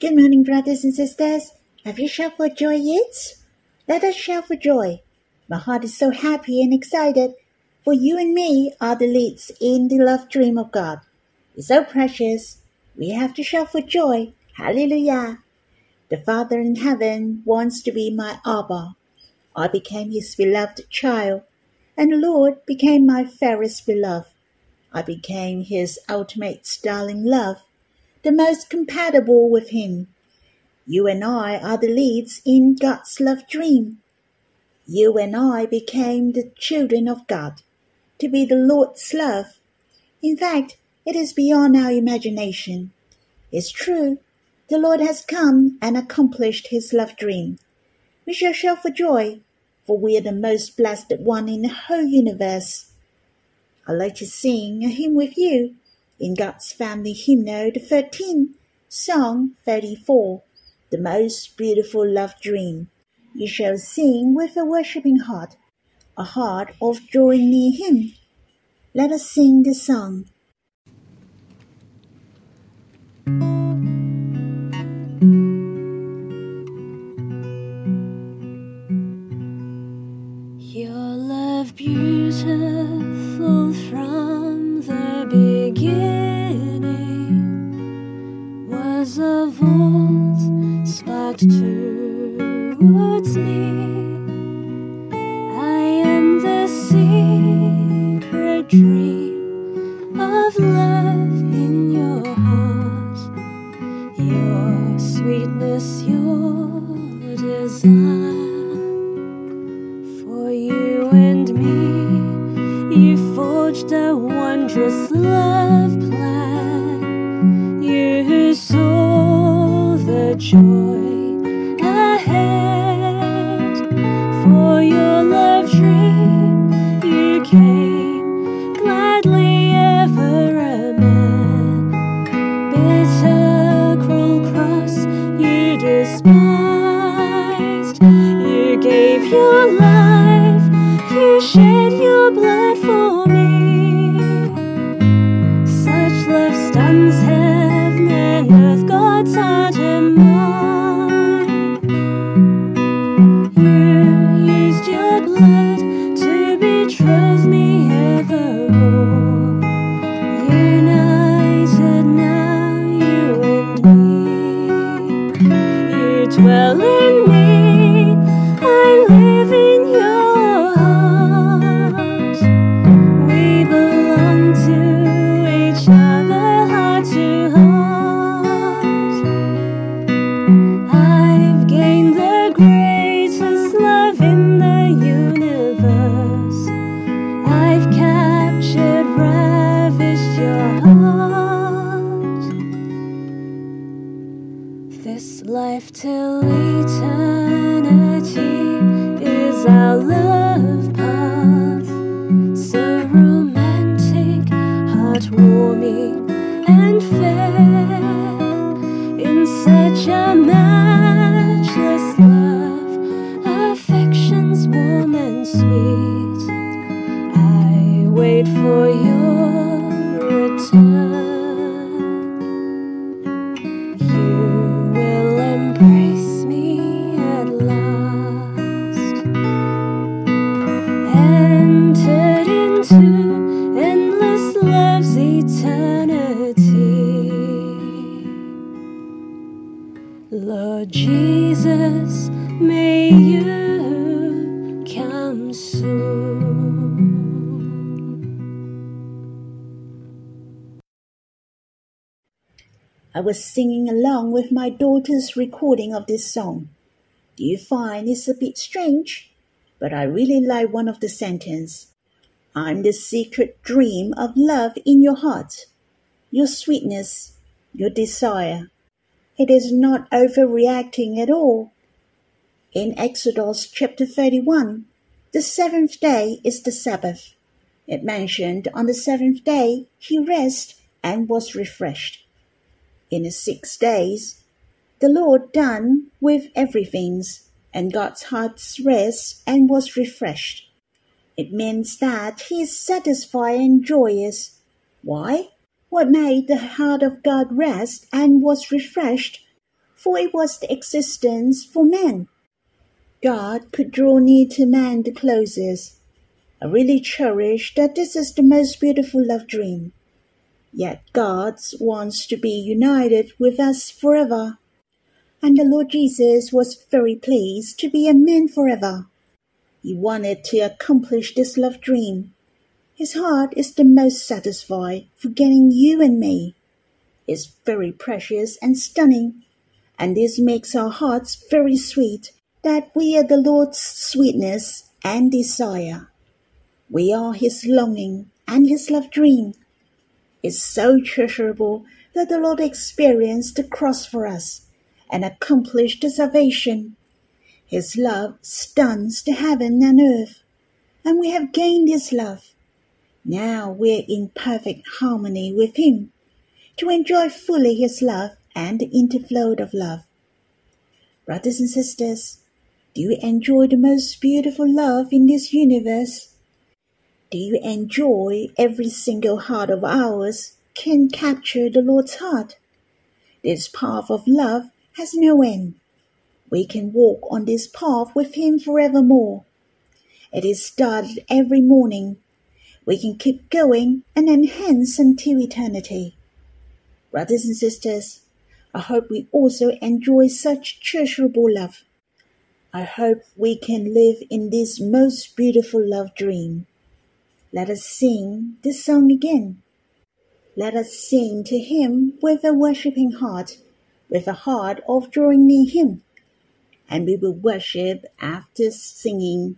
Good morning, brothers and sisters. Have you shouted for joy yet? Let us shout for joy. My heart is so happy and excited, for you and me are the leads in the love dream of God. It's so precious. We have to shout for joy. Hallelujah. The Father in heaven wants to be my Abba. I became his beloved child, and the Lord became my fairest beloved. I became his ultimate darling love, the most compatible with him. You and I are the leads in God's love dream. You and I became the children of God, to be the Lord's love. In fact, it is beyond our imagination. It's true, the Lord has come and accomplished his love dream. We shall shout for joy, for we are the most blessed one in the whole universe. I'd like to sing a hymn with you in God's Family Hymnal, the 13th, Song 34, the most beautiful love dream. You shall sing with a worshipping heart, a heart of drawing near Him. Let us sing the song. Your love beautiful I was singing along with my daughter's recording of this song. Do you find it's a bit strange? But I really like one of the sentences. I'm the secret dream of love in your heart, your sweetness, your desire. It is not overreacting at all. In Exodus chapter 31, the seventh day is the Sabbath. It mentioned on the seventh day he rested and was refreshed. In six days, the Lord done with everything's and God's heart's rest and was refreshed. It means that he is satisfied and joyous. Why? What made the heart of God rest and was refreshed? for it was the existence for man. God could draw near to man the closest. I really cherish that this is the most beautiful love dream. Yet God wants to be united with us forever. And the Lord Jesus was very pleased to be a man forever. He wanted to accomplish this love dream. His heart is the most satisfied for getting you and me. It's very precious and stunning, and this makes our hearts very sweet that we are the Lord's sweetness and desire. We are His longing and His love dream. It's so treasurable that the Lord experienced the cross for us and accomplished the salvation. His love stuns the heaven and earth, and we have gained His love. Now we're in perfect harmony with Him to enjoy fully His love and the interflow of love. Brothers and sisters, do you enjoy the most beautiful love in this universe? Do you enjoy every single heart of ours can capture the Lord's heart? This path of love has no end. We can walk on this path with Him forevermore. It is started every morning. We can keep going and enhance until eternity. Brothers and sisters, I hope we also enjoy such treasurable love. I hope we can live in this most beautiful love dream. Let us sing this song again. Let us sing to Him with a worshipping heart, with a heart of drawing near Him. And we will worship after singing.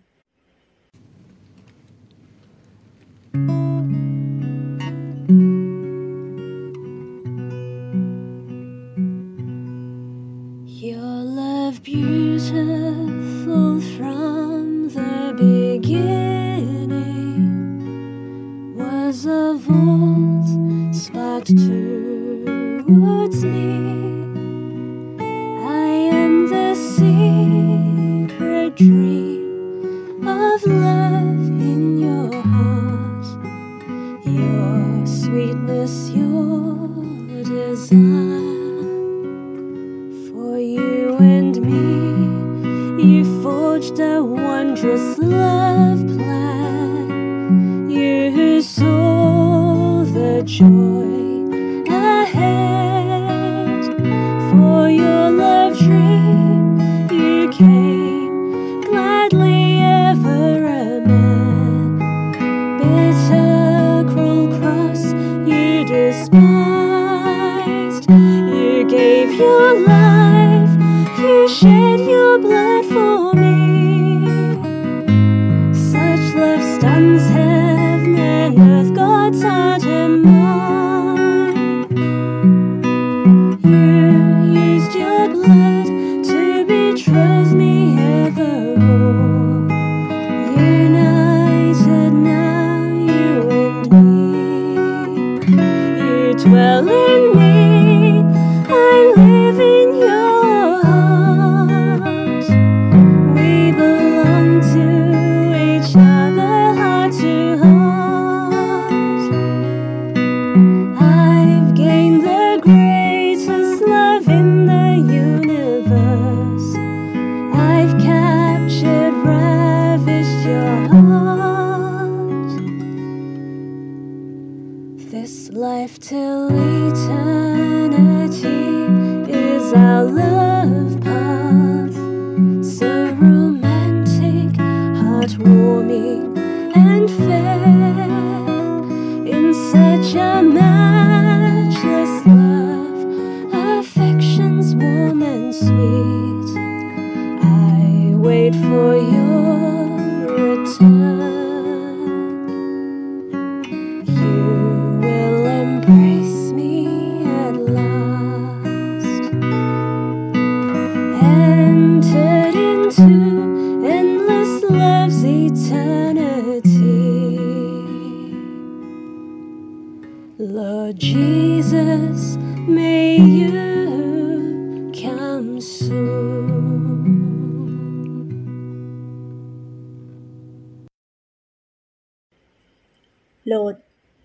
Lord,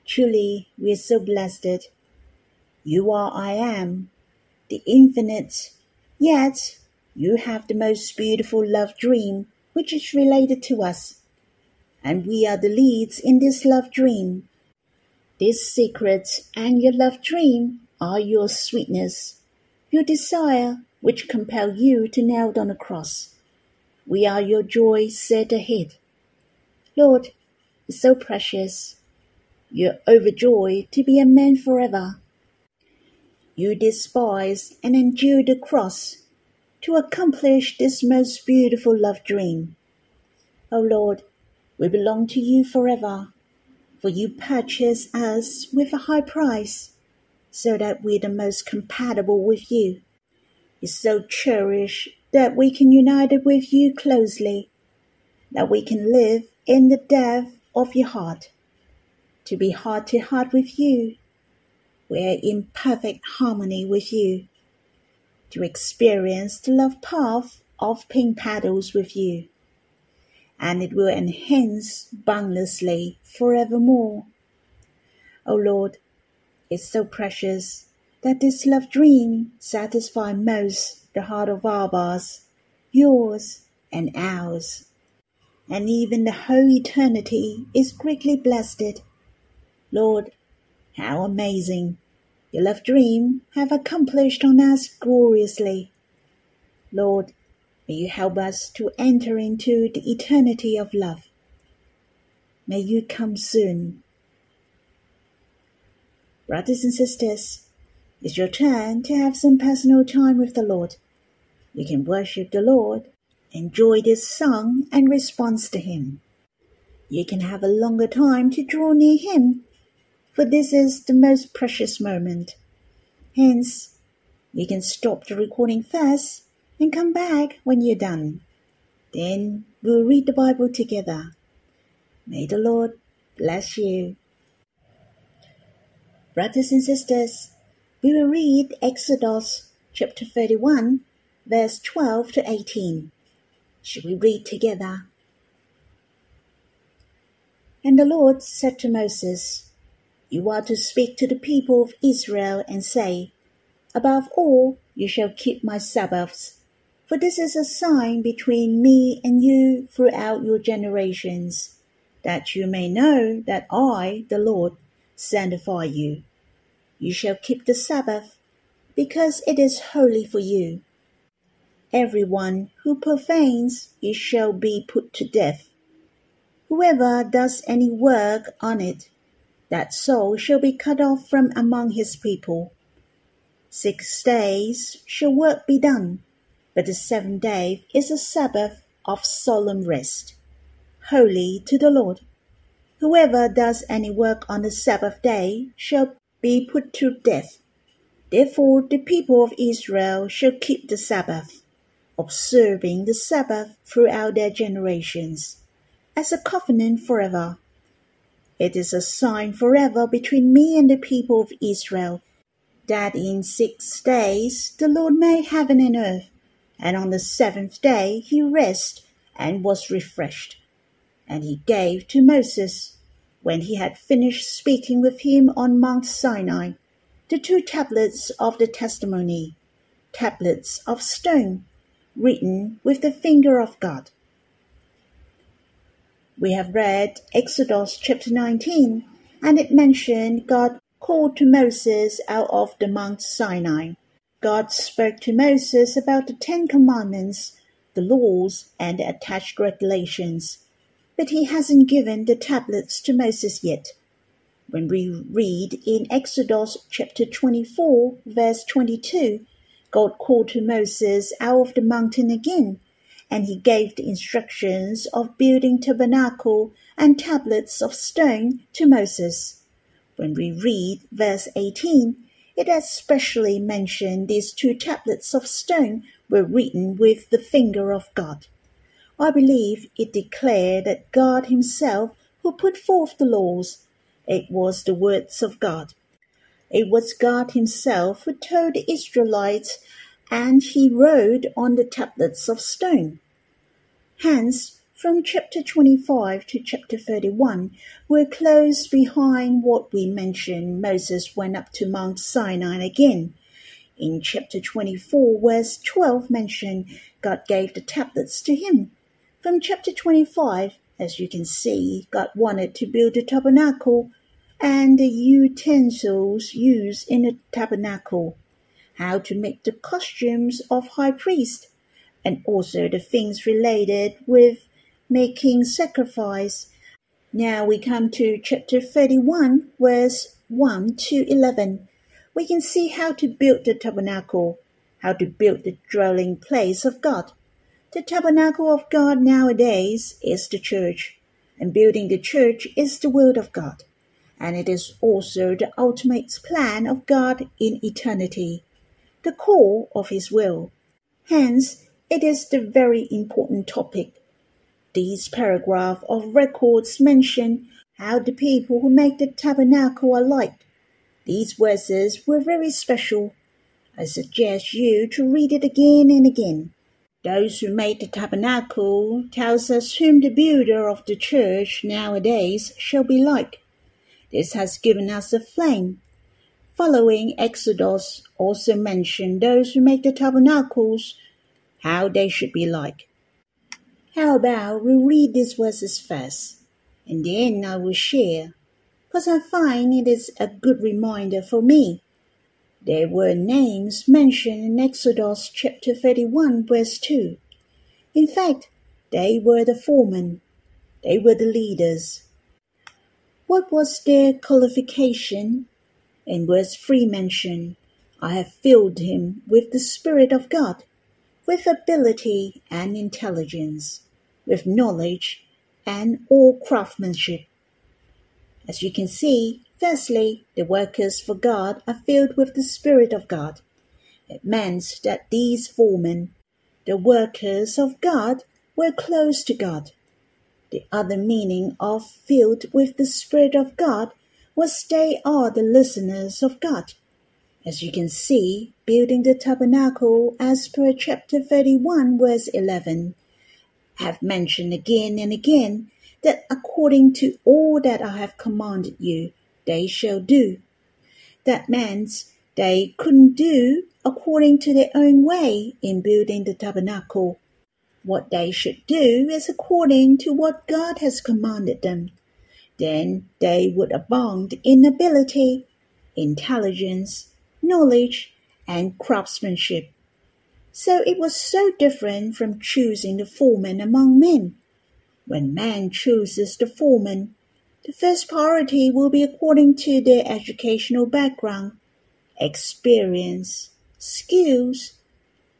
truly we are so blessed. You are I am, the infinite, Yet you have the most beautiful love dream which is related to us, and we are the leads in this love dream. This secret and your love dream are your sweetness, your desire which compel you to nail on the cross. We are your joy set ahead. Lord, so precious. You're overjoyed to be a man forever. You despise and endure the cross to accomplish this most beautiful love dream. O Lord, we belong to you forever, for you purchased us with a high price, so that we're the most compatible with you. You so cherished that we can unite with you closely, that we can live in the depth of your heart, to be heart to heart with you. We're in perfect harmony with you, to experience the love path of pink petals with you, and it will enhance boundlessly forevermore. O Lord, it's so precious that this love dream satisfies most the heart of Abba's, yours and ours. And even the whole eternity is greatly blessed. Lord, how amazing! Your love dream have accomplished on us gloriously. Lord, may you help us to enter into the eternity of love. May you come soon. Brothers and sisters, it's your turn to have some personal time with the Lord. You can worship the Lord, enjoy this song, and response to Him. You can have a longer time to draw near Him, for this is the most precious moment. Hence, you can stop the recording first and come back when you're done. Then we'll read the Bible together. May the Lord bless you. Brothers and sisters, we will read Exodus chapter 31, verse 12 to 18. Should we read together? And the Lord said to Moses, You are to speak to the people of Israel and say, Above all, you shall keep my Sabbaths, for this is a sign between me and you throughout your generations, that you may know that I, the Lord, sanctify you. You shall keep the Sabbath, because it is holy for you. Every one who profanes it shall be put to death. Whoever does any work on it, that soul shall be cut off from among his people. Six days shall work be done, but the seventh day is a Sabbath of solemn rest, holy to the Lord. Whoever does any work on the Sabbath day shall be put to death. Therefore the people of Israel shall keep the Sabbath, observing the Sabbath throughout their generations, as a covenant forever. It is a sign forever between me and the people of Israel, that in six days the Lord made heaven and earth, and on the seventh day he rested and was refreshed. And he gave to Moses when he had finished speaking with him on Mount Sinai, the two tablets of the testimony, tablets of stone, written with the finger of God. We have read Exodus chapter 19, and it mentioned God called to Moses out of the Mount Sinai. God spoke to Moses about the Ten Commandments, the laws, and the attached regulations but he hasn't given the tablets to Moses yet. When we read in Exodus chapter 24, verse 22, God called to Moses out of the mountain again, and he gave the instructions of building tabernacle and tablets of stone to Moses. When we read verse 18, it especially mentioned these two tablets of stone were written with the finger of God. I believe it declared that God Himself who put forth the laws. It was the words of God. It was God Himself who told the Israelites, and He wrote on the tablets of stone. Hence, from chapter 25 to chapter 31, we're close behind what we mentioned Moses went up to Mount Sinai again. In chapter 24, verse 12 mention God gave the tablets to him. From chapter 25, as you can see, God wanted to build the tabernacle and the utensils used in the tabernacle, how to make the costumes of high priest, and also the things related with making sacrifice. Now we come to chapter 31, verse 1 to 11. We can see how to build the tabernacle, how to build the dwelling place of God. The tabernacle of God nowadays is the church, and building the church is the will of God and it is also the ultimate plan of God in eternity, the core of His will. Hence, it is the very important topic. These paragraphs of records mention how the people who make the tabernacle are like. These verses were very special. I suggest you to read it again and again. Those who made the tabernacle tells us whom the builder of the church nowadays shall be like. This has given us a flame. Following Exodus also mention those who make the tabernacles, how they should be like. How about we read these verses first, and then I will share, because I find it is a good reminder for me. There were names mentioned in Exodus chapter 31, verse 2. In fact, they were the foremen, they were the leaders, what was their qualification? In verse 3 mentioned, I have filled him with the Spirit of God, with ability and intelligence, with knowledge and all craftsmanship. As you can see, firstly, the workers for God are filled with the Spirit of God. It meant that these foremen, the workers of God, were close to God. The other meaning of filled with the Spirit of God was they are the listeners of God. As you can see, building the tabernacle as per chapter 31 verse 11, I have mentioned again and again that according to all that I have commanded you, they shall do. That means they couldn't do according to their own way in building the tabernacle what they should do is according to what God has commanded them. Then they would abound in ability, intelligence, knowledge, and craftsmanship. So it was so different from choosing the foreman among men. When man chooses the foreman, the first priority will be according to their educational background, experience, skills,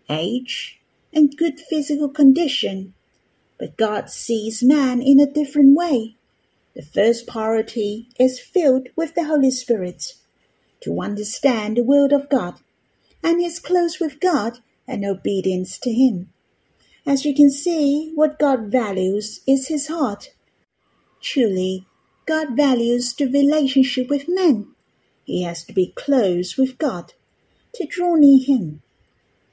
age, and good physical condition. But God sees man in a different way. The first priority is filled with the Holy Spirit to understand the will of God and is close with God and obedience to Him. As you can see, what God values is His heart. Truly, God values the relationship with men. He has to be close with God to draw near Him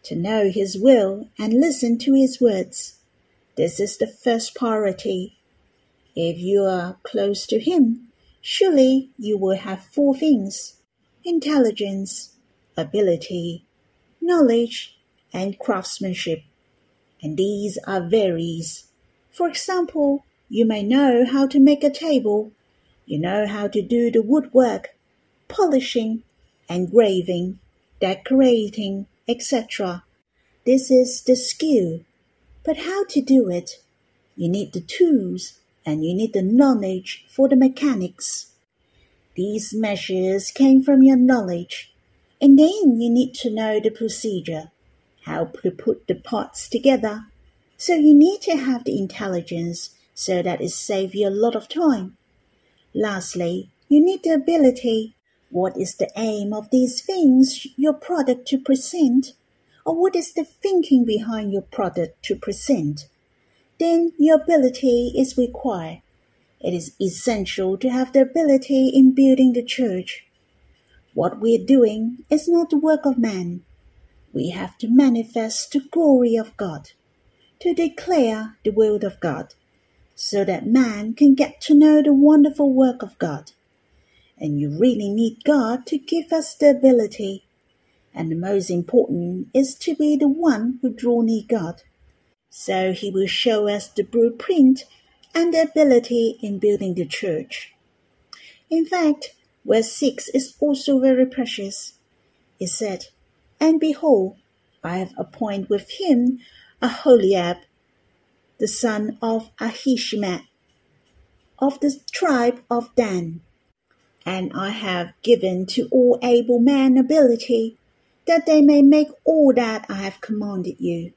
to know His will and listen to His words. This is the first priority. If you are close to Him, surely you will have four things intelligence, ability, knowledge, and craftsmanship. And these are varies. For example, you may know how to make a table, you know how to do the woodwork, polishing, engraving, decorating, etc. This is the skill. But how to do it? You need the tools and you need the knowledge for the mechanics. These measures came from your knowledge, and then you need to know the procedure, how to put the parts together. So you need to have the intelligence so that it saves you a lot of time. Lastly, you need the ability what is the aim of these things your product to present? Or what is the thinking behind your product to present? Then your ability is required. It is essential to have the ability in building the church. What we are doing is not the work of man. We have to manifest the glory of God, to declare the will of God, so that man can get to know the wonderful work of God and you really need God to give us the ability. and the most important is to be the one who draw near God. So he will show us the blueprint and the ability in building the church. In fact, verse 6 is also very precious. It said, And behold, I have appointed with him a holy Aholiab, the son of Ahisamach, of the tribe of Dan. And I have given to all able men ability, that they may make all that I have commanded you.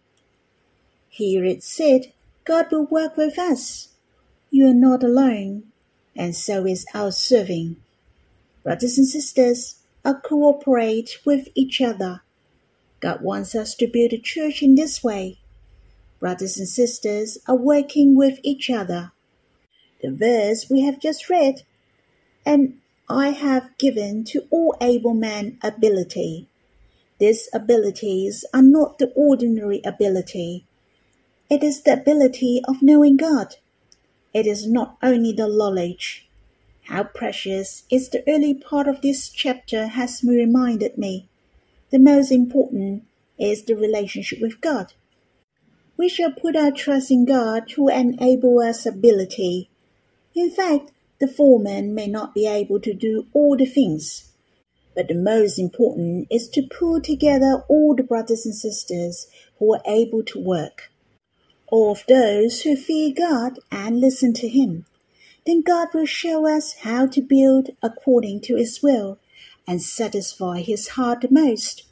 Here it said, God will work with us. You are not alone, and so is our serving. Brothers and sisters, are cooperate with each other. God wants us to build a church in this way. Brothers and sisters are working with each other. The verse we have just read, and I have given to all able men ability. These abilities are not the ordinary ability. It is the ability of knowing God. It is not only the knowledge. How precious is the early part of this chapter has reminded me. The most important is the relationship with God. We shall put our trust in God to enable us ability. In fact, the foreman may not be able to do all the things, but the most important is to pull together all the brothers and sisters who are able to work or of those who fear God and listen to Him, then God will show us how to build according to His will and satisfy His heart the most.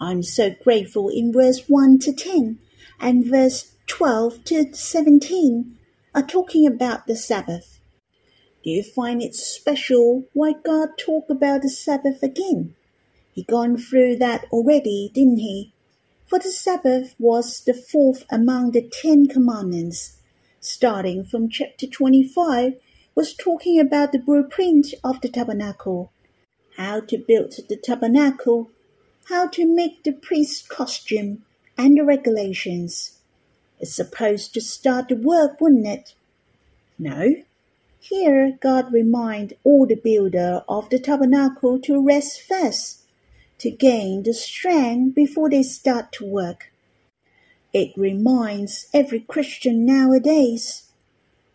I'm so grateful in verse 1 to 10 and verse 12 to 17 are talking about the Sabbath. Do you find it special why God talked about the Sabbath again? He gone through that already, didn't he? For the Sabbath was the fourth among the Ten Commandments. Starting from chapter 25, was talking about the blueprint of the tabernacle, how to build the tabernacle, how to make the priest's costume, and the regulations. It's supposed to start the work, wouldn't it? No. Here, God remind all the builder of the tabernacle to rest first to gain the strength before they start to work. It reminds every Christian nowadays.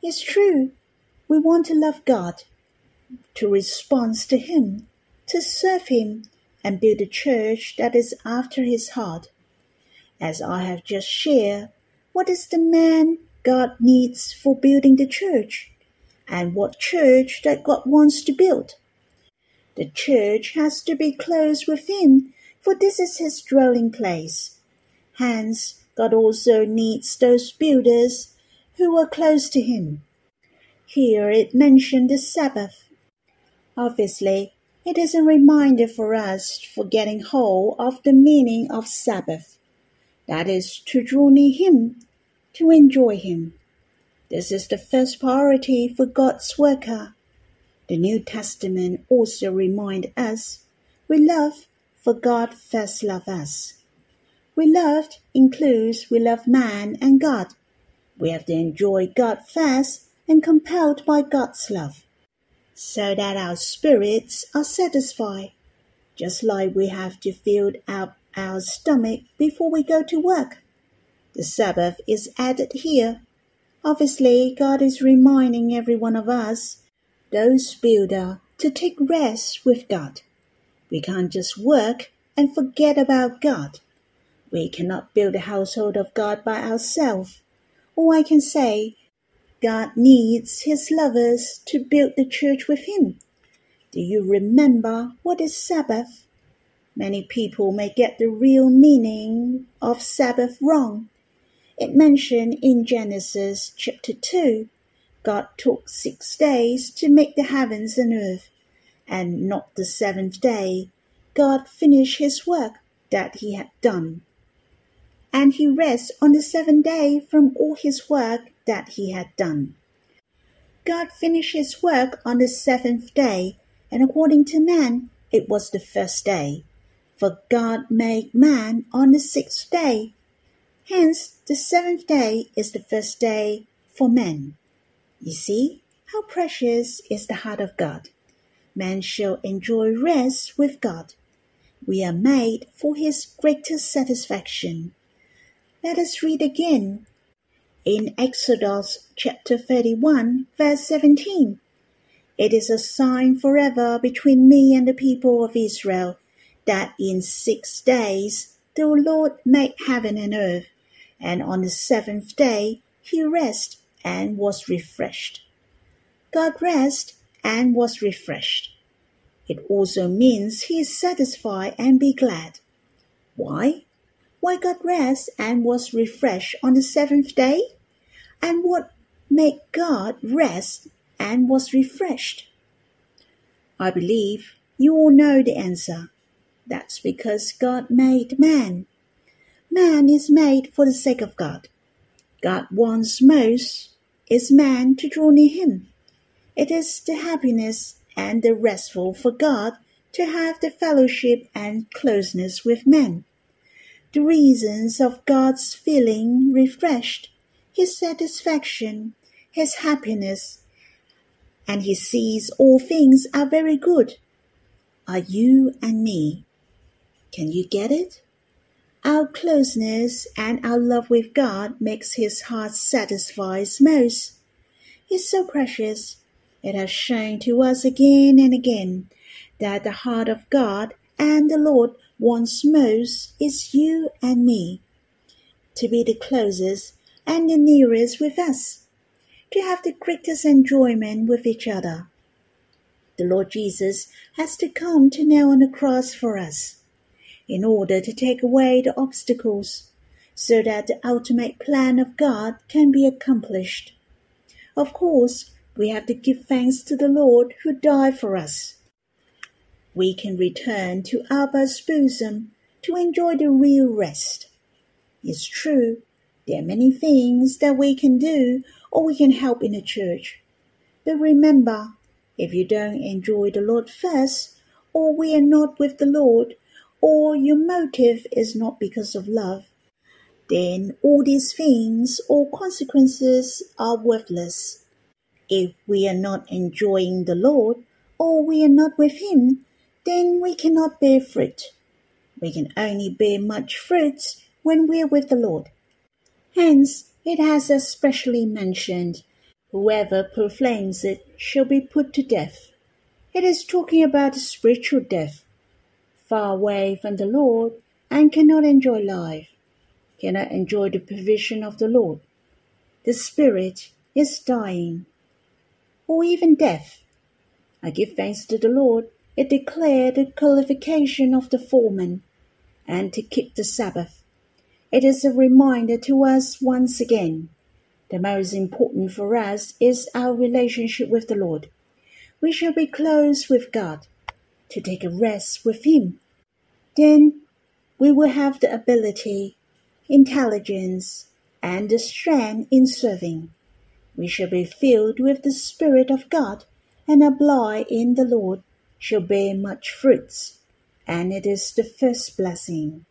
It's true, we want to love God, to respond to Him, to serve Him, and build a church that is after His heart. As I have just shared, what is the man God needs for building the church? And what church that God wants to build? The church has to be close with him, for this is his dwelling place. Hence, God also needs those builders who are close to him. Here it mentioned the Sabbath. Obviously, it is a reminder for us for getting hold of the meaning of Sabbath. That is to draw near Him, to enjoy Him. This is the first priority for God's worker. The New Testament also reminds us we love for God first loved us. We loved includes we love man and God. We have to enjoy God first and compelled by God's love, so that our spirits are satisfied, just like we have to fill up our stomach before we go to work. The Sabbath is added here. Obviously, God is reminding every one of us those builder to take rest with God. We can't just work and forget about God. We cannot build the household of God by ourselves. Or I can say, God needs his lovers to build the church with him. Do you remember what is Sabbath? Many people may get the real meaning of Sabbath wrong. It mentioned in Genesis chapter 2 God took six days to make the heavens and earth, and not the seventh day. God finished his work that he had done. And he rests on the seventh day from all his work that he had done. God finished his work on the seventh day, and according to man, it was the first day. For God made man on the sixth day. Hence, the seventh day is the first day for men. You see how precious is the heart of God. Man shall enjoy rest with God. we are made for his greatest satisfaction. Let us read again in Exodus chapter 31, verse 17. It is a sign forever between me and the people of Israel that in six days the Lord made heaven and earth, and on the seventh day he rested and was refreshed. God rest and was refreshed. It also means he is satisfied and be glad. Why? Why God rest and was refreshed on the seventh day? And what made God rest and was refreshed? I believe you all know the answer. That's because God made man. Man is made for the sake of God. God wants most is man to draw near him. It is the happiness and the restful for God to have the fellowship and closeness with men. The reasons of God's feeling refreshed, his satisfaction, his happiness, and he sees all things are very good, are you and me. Can you get it? Our closeness and our love with God makes his heart satisfied most. He's so precious it has shown to us again and again that the heart of God and the Lord wants most is you and me to be the closest and the nearest with us, to have the greatest enjoyment with each other. The Lord Jesus has to come to nail on the cross for us in order to take away the obstacles so that the ultimate plan of God can be accomplished. Of course, we have to give thanks to the Lord who died for us. We can return to Abba's bosom to enjoy the real rest. It's true, there are many things that we can do or we can help in the church. But remember, if you don't enjoy the Lord first, or we are not with the Lord, or your motive is not because of love, then all these things or consequences are worthless. If we are not enjoying the Lord, or we are not with Him, then we cannot bear fruit. We can only bear much fruit when we are with the Lord. Hence, it has especially mentioned, whoever proclaims it shall be put to death. It is talking about spiritual death, far away from the Lord and cannot enjoy life, cannot enjoy the provision of the Lord. The spirit is dying or even death. I give thanks to the Lord, it declared the qualification of the foreman, and to keep the Sabbath. It is a reminder to us once again. The most important for us is our relationship with the Lord. We shall be close with God, to take a rest with Him. Then we will have the ability, intelligence, and the strength in serving we shall be filled with the Spirit of God, and abide in the Lord shall bear much fruits. And it is the first blessing,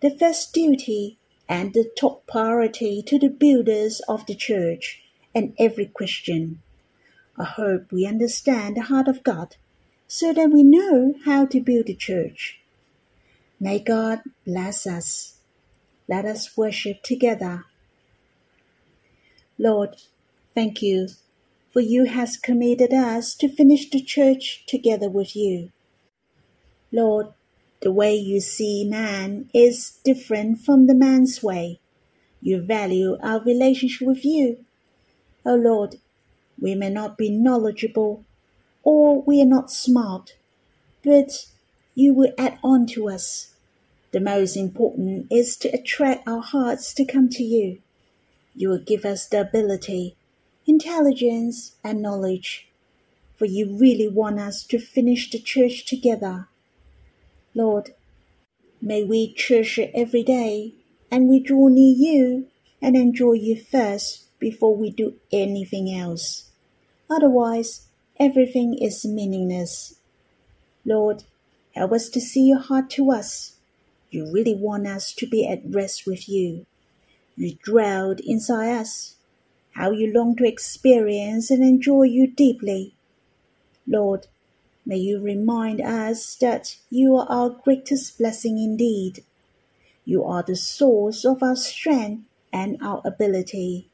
the first duty, and the top priority to the builders of the church and every Christian. I hope we understand the heart of God so that we know how to build the church. May God bless us. Let us worship together. Lord, Thank you, for you has committed us to finish the church together with you. Lord, the way you see man is different from the man's way. You value our relationship with you. O oh Lord, we may not be knowledgeable or we are not smart, but you will add on to us. The most important is to attract our hearts to come to you. You will give us the ability intelligence, and knowledge, for you really want us to finish the church together. Lord, may we cherish every day and we draw near you and enjoy you first before we do anything else. Otherwise, everything is meaningless. Lord, help us to see your heart to us. You really want us to be at rest with you. You dwelled inside us how you long to experience and enjoy you deeply. Lord, May you remind us that you are our greatest blessing indeed. You are the source of our strength and our ability.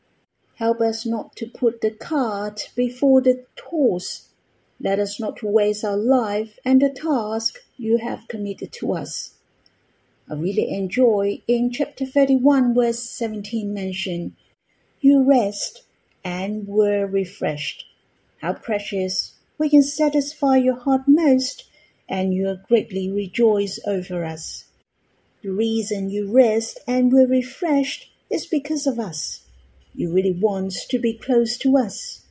Help us not to put the cart before the horse. Let us not waste our life and the task you have committed to us. I really enjoy in chapter 31, verse 17 mention, You rest and were refreshed. How precious! We can satisfy your heart most, and you greatly rejoice over us. The reason you rest and were refreshed is because of us. You really want to be close to us.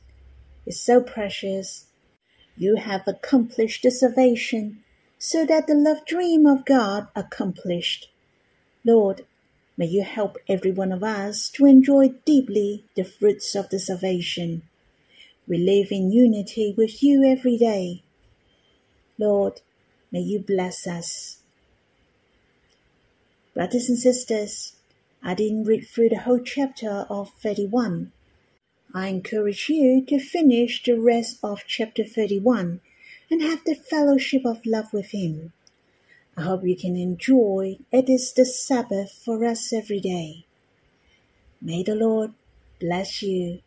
It's so precious. You have accomplished the salvation so that the love dream of God accomplished. Lord, may you help every one of us to enjoy deeply the fruits of the salvation. We live in unity with you every day. Lord, may you bless us. Brothers and sisters, I didn't read through the whole chapter of 31. I encourage you to finish the rest of chapter 31 and have the fellowship of love with Him. I hope you can enjoy it is the Sabbath for us every day. May the Lord bless you.